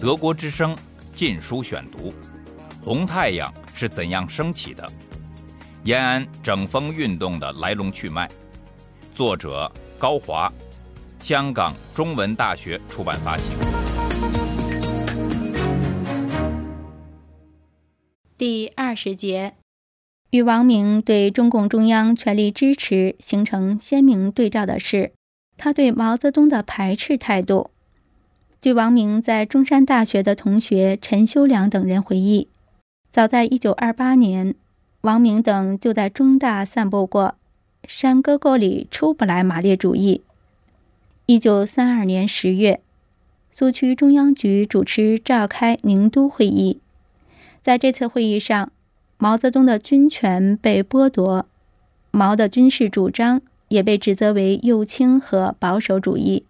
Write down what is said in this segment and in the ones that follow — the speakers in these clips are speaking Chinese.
德国之声《禁书选读》：红太阳是怎样升起的？延安整风运动的来龙去脉。作者高华，香港中文大学出版发行。第二十节，与王明对中共中央全力支持形成鲜明对照的是，他对毛泽东的排斥态度。据王明在中山大学的同学陈修良等人回忆，早在1928年，王明等就在中大散布过“山沟沟里出不来马列主义”。1932年10月，苏区中央局主持召开宁都会议，在这次会议上，毛泽东的军权被剥夺，毛的军事主张也被指责为右倾和保守主义。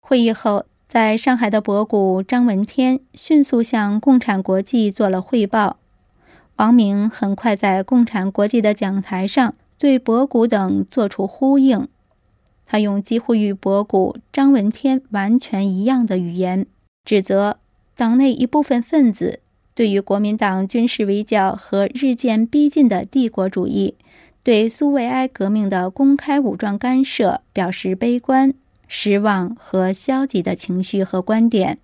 会议后。在上海的博古张闻天迅速向共产国际做了汇报，王明很快在共产国际的讲台上对博古等作出呼应。他用几乎与博古、张闻天完全一样的语言，指责党内一部分分子对于国民党军事围剿和日渐逼近的帝国主义、对苏维埃革命的公开武装干涉表示悲观。失望和消极的情绪和观点，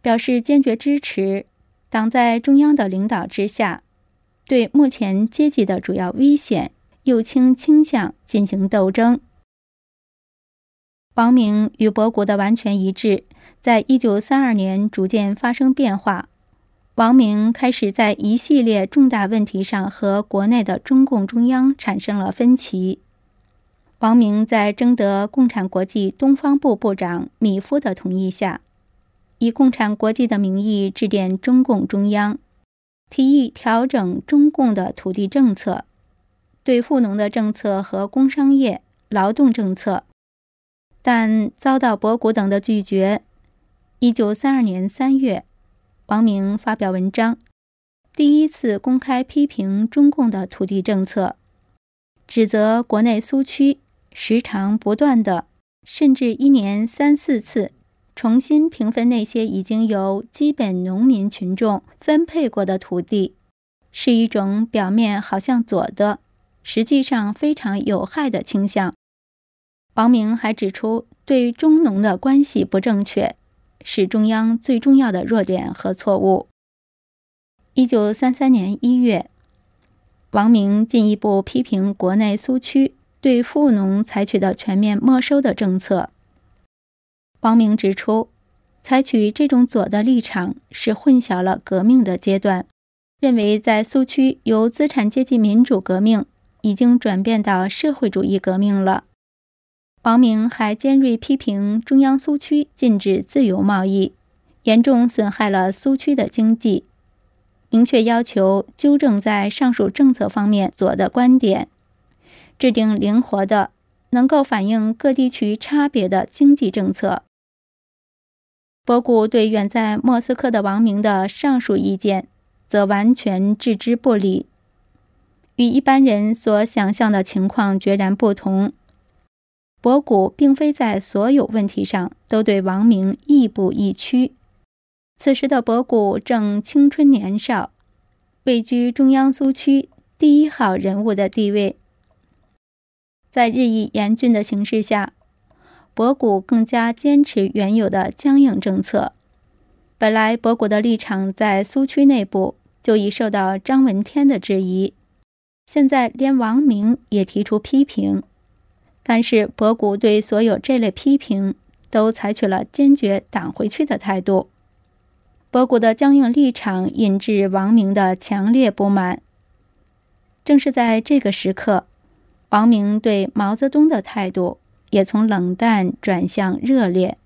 表示坚决支持党在中央的领导之下，对目前阶级的主要危险右倾倾向进行斗争。王明与博古的完全一致，在一九三二年逐渐发生变化。王明开始在一系列重大问题上和国内的中共中央产生了分歧。王明在征得共产国际东方部部长米夫的同意下，以共产国际的名义致电中共中央，提议调整中共的土地政策、对富农的政策和工商业、劳动政策，但遭到博古等的拒绝。一九三二年三月，王明发表文章，第一次公开批评中共的土地政策，指责国内苏区。时常不断的，甚至一年三四次，重新平分那些已经由基本农民群众分配过的土地，是一种表面好像左的，实际上非常有害的倾向。王明还指出，对中农的关系不正确，是中央最重要的弱点和错误。一九三三年一月，王明进一步批评国内苏区。对富农采取的全面没收的政策，王明指出，采取这种左的立场是混淆了革命的阶段，认为在苏区由资产阶级民主革命已经转变到社会主义革命了。王明还尖锐批评中央苏区禁止自由贸易，严重损害了苏区的经济，明确要求纠正在上述政策方面左的观点。制定灵活的、能够反映各地区差别的经济政策。博古对远在莫斯科的王明的上述意见，则完全置之不理，与一般人所想象的情况决然不同。博古并非在所有问题上都对王明亦步亦趋。此时的博古正青春年少，位居中央苏区第一号人物的地位。在日益严峻的形势下，博古更加坚持原有的僵硬政策。本来，博古的立场在苏区内部就已受到张闻天的质疑，现在连王明也提出批评。但是，博古对所有这类批评都采取了坚决挡回去的态度。博古的僵硬立场引致王明的强烈不满。正是在这个时刻。王明对毛泽东的态度也从冷淡转向热烈。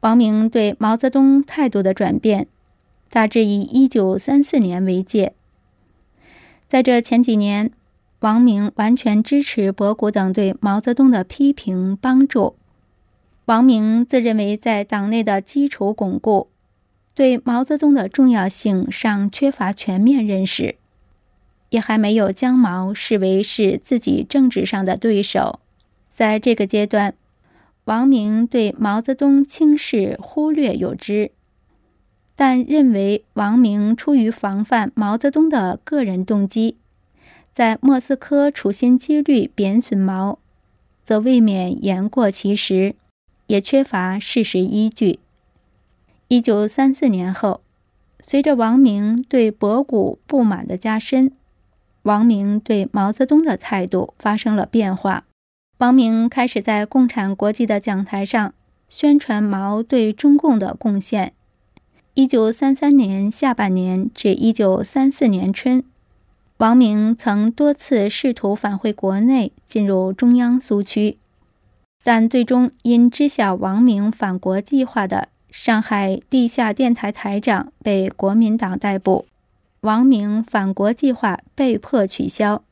王明对毛泽东态度的转变，大致以一九三四年为界。在这前几年，王明完全支持博古等对毛泽东的批评帮助。王明自认为在党内的基础巩固，对毛泽东的重要性尚缺乏全面认识。也还没有将毛视为是自己政治上的对手，在这个阶段，王明对毛泽东轻视忽略有之，但认为王明出于防范毛泽东的个人动机，在莫斯科处心积虑贬损毛，则未免言过其实，也缺乏事实依据。一九三四年后，随着王明对博古不满的加深。王明对毛泽东的态度发生了变化。王明开始在共产国际的讲台上宣传毛对中共的贡献。一九三三年下半年至一九三四年春，王明曾多次试图返回国内，进入中央苏区，但最终因知晓王明返国计划的上海地下电台台长被国民党逮捕。王明返国计划被迫取消。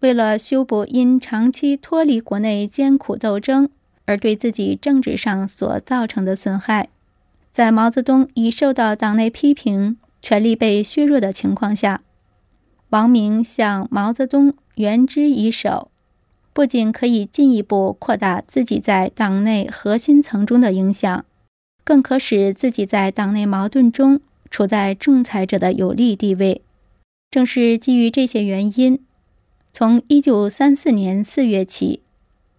为了修补因长期脱离国内艰苦斗争而对自己政治上所造成的损害，在毛泽东已受到党内批评、权力被削弱的情况下，王明向毛泽东援之以手，不仅可以进一步扩大自己在党内核心层中的影响，更可使自己在党内矛盾中。处在仲裁者的有利地位，正是基于这些原因，从一九三四年四月起，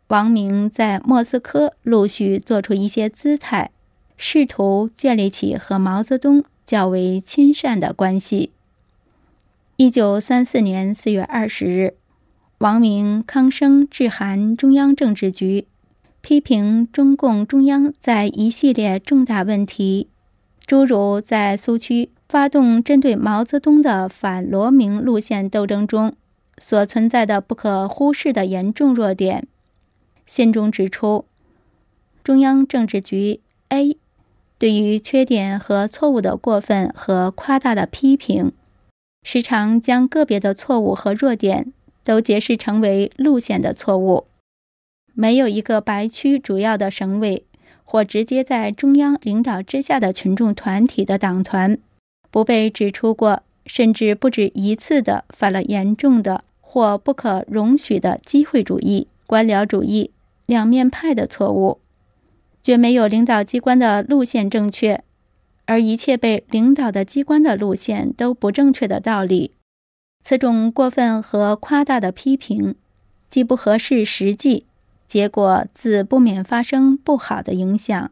王明在莫斯科陆续做出一些姿态，试图建立起和毛泽东较为亲善的关系。一九三四年四月二十日，王明康生致函中央政治局，批评中共中央在一系列重大问题。诸如在苏区发动针对毛泽东的反罗明路线斗争中所存在的不可忽视的严重弱点，信中指出，中央政治局 A 对于缺点和错误的过分和夸大的批评，时常将个别的错误和弱点都解释成为路线的错误，没有一个白区主要的省委。或直接在中央领导之下的群众团体的党团，不被指出过，甚至不止一次的犯了严重的或不可容许的机会主义、官僚主义、两面派的错误，绝没有领导机关的路线正确，而一切被领导的机关的路线都不正确的道理。此种过分和夸大的批评，既不合适实际。结果自不免发生不好的影响。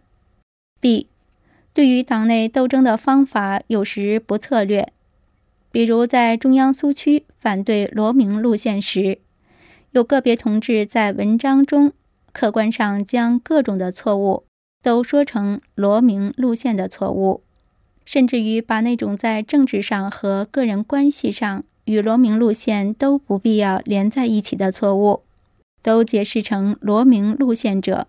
B，对于党内斗争的方法有时不策略，比如在中央苏区反对罗明路线时，有个别同志在文章中客观上将各种的错误都说成罗明路线的错误，甚至于把那种在政治上和个人关系上与罗明路线都不必要连在一起的错误。都解释成罗明路线者，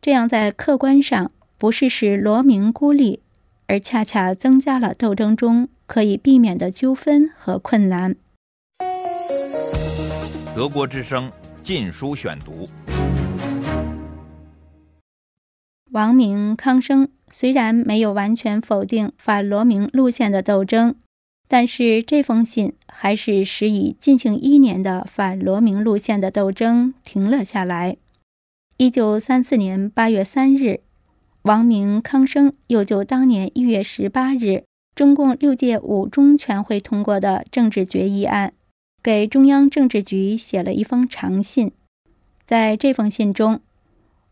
这样在客观上不是使罗明孤立，而恰恰增加了斗争中可以避免的纠纷和困难。德国之声《禁书选读》，王明、康生虽然没有完全否定反罗明路线的斗争。但是这封信还是使以进行一年的反罗明路线的斗争停了下来。一九三四年八月三日，王明、康生又就当年一月十八日中共六届五中全会通过的政治决议案，给中央政治局写了一封长信。在这封信中，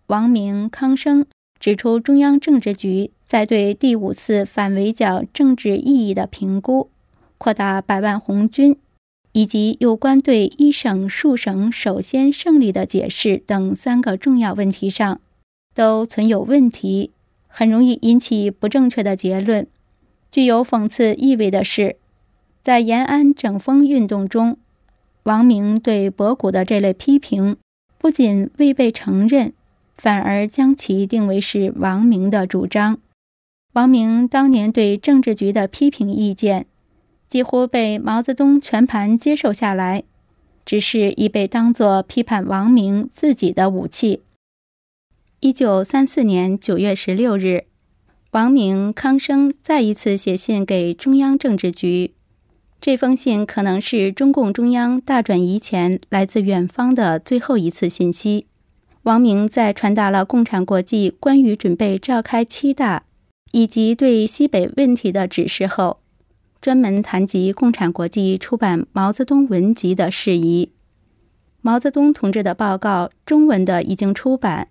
王明、康生指出中央政治局在对第五次反围剿政治意义的评估。扩大百万红军，以及有关对一省数省首先胜利的解释等三个重要问题上，都存有问题，很容易引起不正确的结论。具有讽刺意味的是，在延安整风运动中，王明对博古的这类批评不仅未被承认，反而将其定为是王明的主张。王明当年对政治局的批评意见。几乎被毛泽东全盘接受下来，只是已被当作批判王明自己的武器。一九三四年九月十六日，王明、康生再一次写信给中央政治局。这封信可能是中共中央大转移前来自远方的最后一次信息。王明在传达了共产国际关于准备召开七大以及对西北问题的指示后，专门谈及共产国际出版毛泽东文集的事宜。毛泽东同志的报告，中文的已经出版，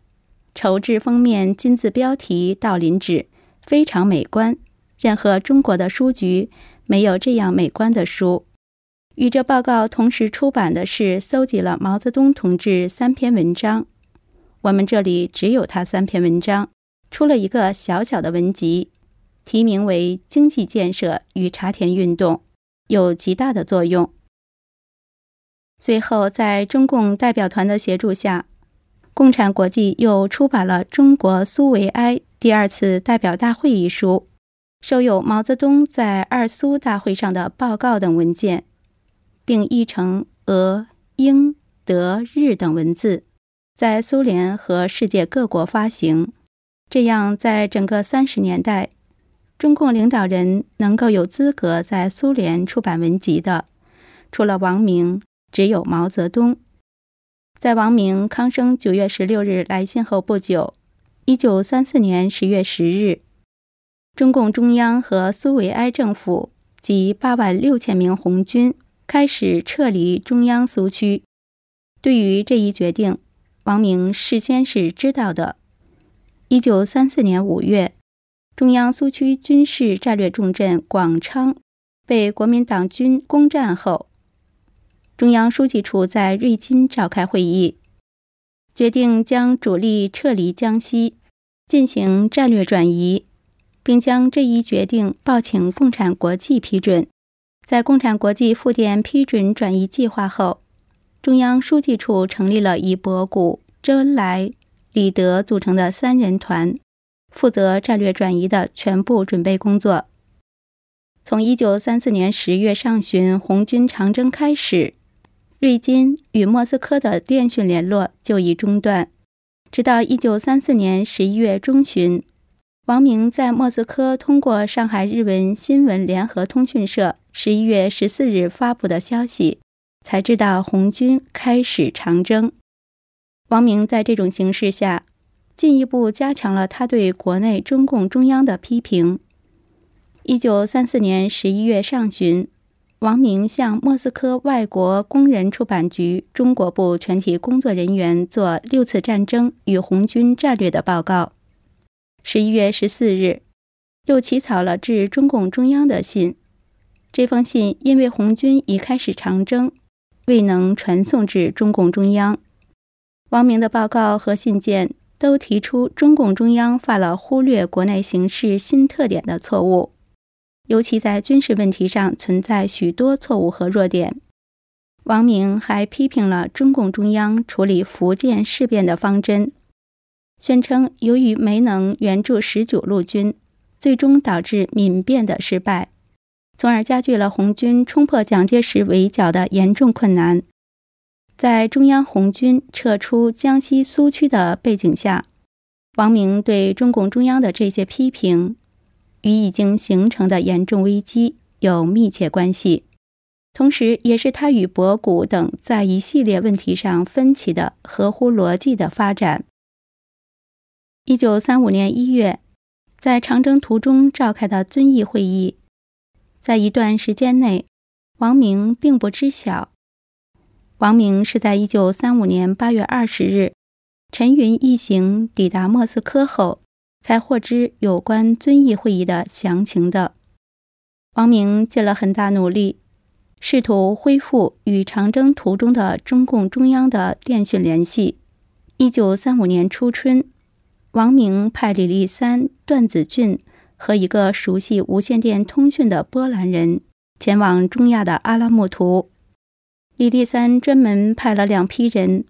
绸质封面、金字标题、道林纸，非常美观。任何中国的书局没有这样美观的书。与这报告同时出版的是搜集了毛泽东同志三篇文章。我们这里只有他三篇文章，出了一个小小的文集，题名为《经济建设与茶田运动》，有极大的作用。随后，在中共代表团的协助下，共产国际又出版了《中国苏维埃第二次代表大会》一书，收有毛泽东在二苏大会上的报告等文件，并译成俄、英、德、日等文字。在苏联和世界各国发行，这样在整个三十年代，中共领导人能够有资格在苏联出版文集的，除了王明，只有毛泽东。在王明康生九月十六日来信后不久，一九三四年十月十日，中共中央和苏维埃政府及八万六千名红军开始撤离中央苏区。对于这一决定。王明事先是知道的。一九三四年五月，中央苏区军事战略重镇广昌被国民党军攻占后，中央书记处在瑞金召开会议，决定将主力撤离江西，进行战略转移，并将这一决定报请共产国际批准。在共产国际复电批准转移计划后。中央书记处成立了以博古、周恩来、李德组成的三人团，负责战略转移的全部准备工作。从1934年10月上旬红军长征开始，瑞金与莫斯科的电讯联络就已中断，直到1934年11月中旬，王明在莫斯科通过上海日文新闻联合通讯社11月14日发布的消息。才知道红军开始长征。王明在这种形势下，进一步加强了他对国内中共中央的批评。一九三四年十一月上旬，王明向莫斯科外国工人出版局中国部全体工作人员做六次战争与红军战略的报告。十一月十四日，又起草了致中共中央的信。这封信因为红军已开始长征。未能传送至中共中央。王明的报告和信件都提出，中共中央犯了忽略国内形势新特点的错误，尤其在军事问题上存在许多错误和弱点。王明还批评了中共中央处理福建事变的方针，宣称由于没能援助十九路军，最终导致闽变的失败。从而加剧了红军冲破蒋介石围剿的严重困难。在中央红军撤出江西苏区的背景下，王明对中共中央的这些批评，与已经形成的严重危机有密切关系，同时也是他与博古等在一系列问题上分歧的合乎逻辑的发展。一九三五年一月，在长征途中召开的遵义会议。在一段时间内，王明并不知晓。王明是在一九三五年八月二十日，陈云一行抵达莫斯科后，才获知有关遵义会议的详情的。王明尽了很大努力，试图恢复与长征途中的中共中央的电讯联系。一九三五年初春，王明派李立三、段子俊。和一个熟悉无线电通讯的波兰人前往中亚的阿拉木图。李立三专门派了两批人，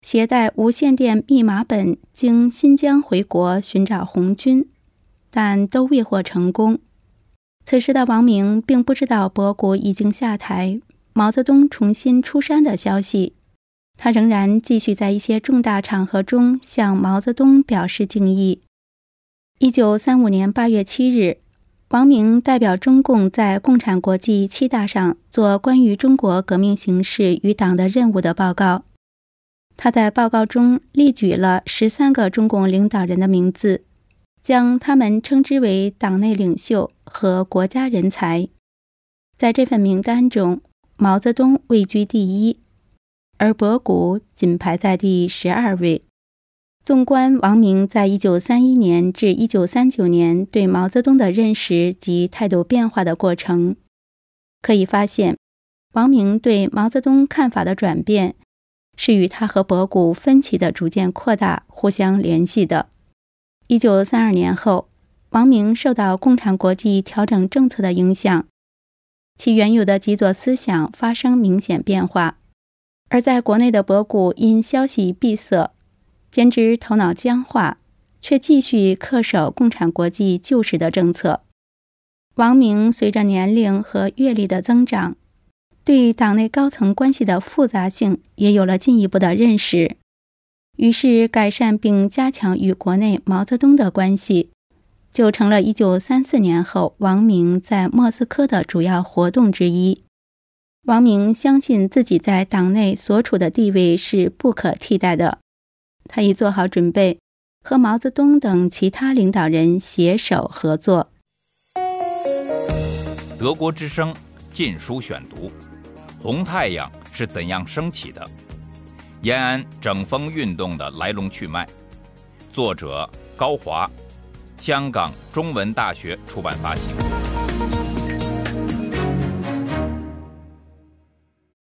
携带无线电密码本，经新疆回国寻找红军，但都未获成功。此时的王明并不知道博古已经下台，毛泽东重新出山的消息。他仍然继续在一些重大场合中向毛泽东表示敬意。一九三五年八月七日，王明代表中共在共产国际七大上做关于中国革命形势与党的任务的报告。他在报告中列举了十三个中共领导人的名字，将他们称之为党内领袖和国家人才。在这份名单中，毛泽东位居第一，而博古仅排在第十二位。纵观王明在一九三一年至一九三九年对毛泽东的认识及态度变化的过程，可以发现，王明对毛泽东看法的转变，是与他和博古分歧的逐渐扩大互相联系的。一九三二年后，王明受到共产国际调整政策的影响，其原有的极左思想发生明显变化，而在国内的博古因消息闭塞。简直头脑僵化，却继续恪守共产国际旧时的政策。王明随着年龄和阅历的增长，对党内高层关系的复杂性也有了进一步的认识，于是改善并加强与国内毛泽东的关系，就成了一九三四年后王明在莫斯科的主要活动之一。王明相信自己在党内所处的地位是不可替代的。他已做好准备，和毛泽东等其他领导人携手合作。德国之声《禁书选读》：红太阳是怎样升起的？延安整风运动的来龙去脉。作者高华，香港中文大学出版发行。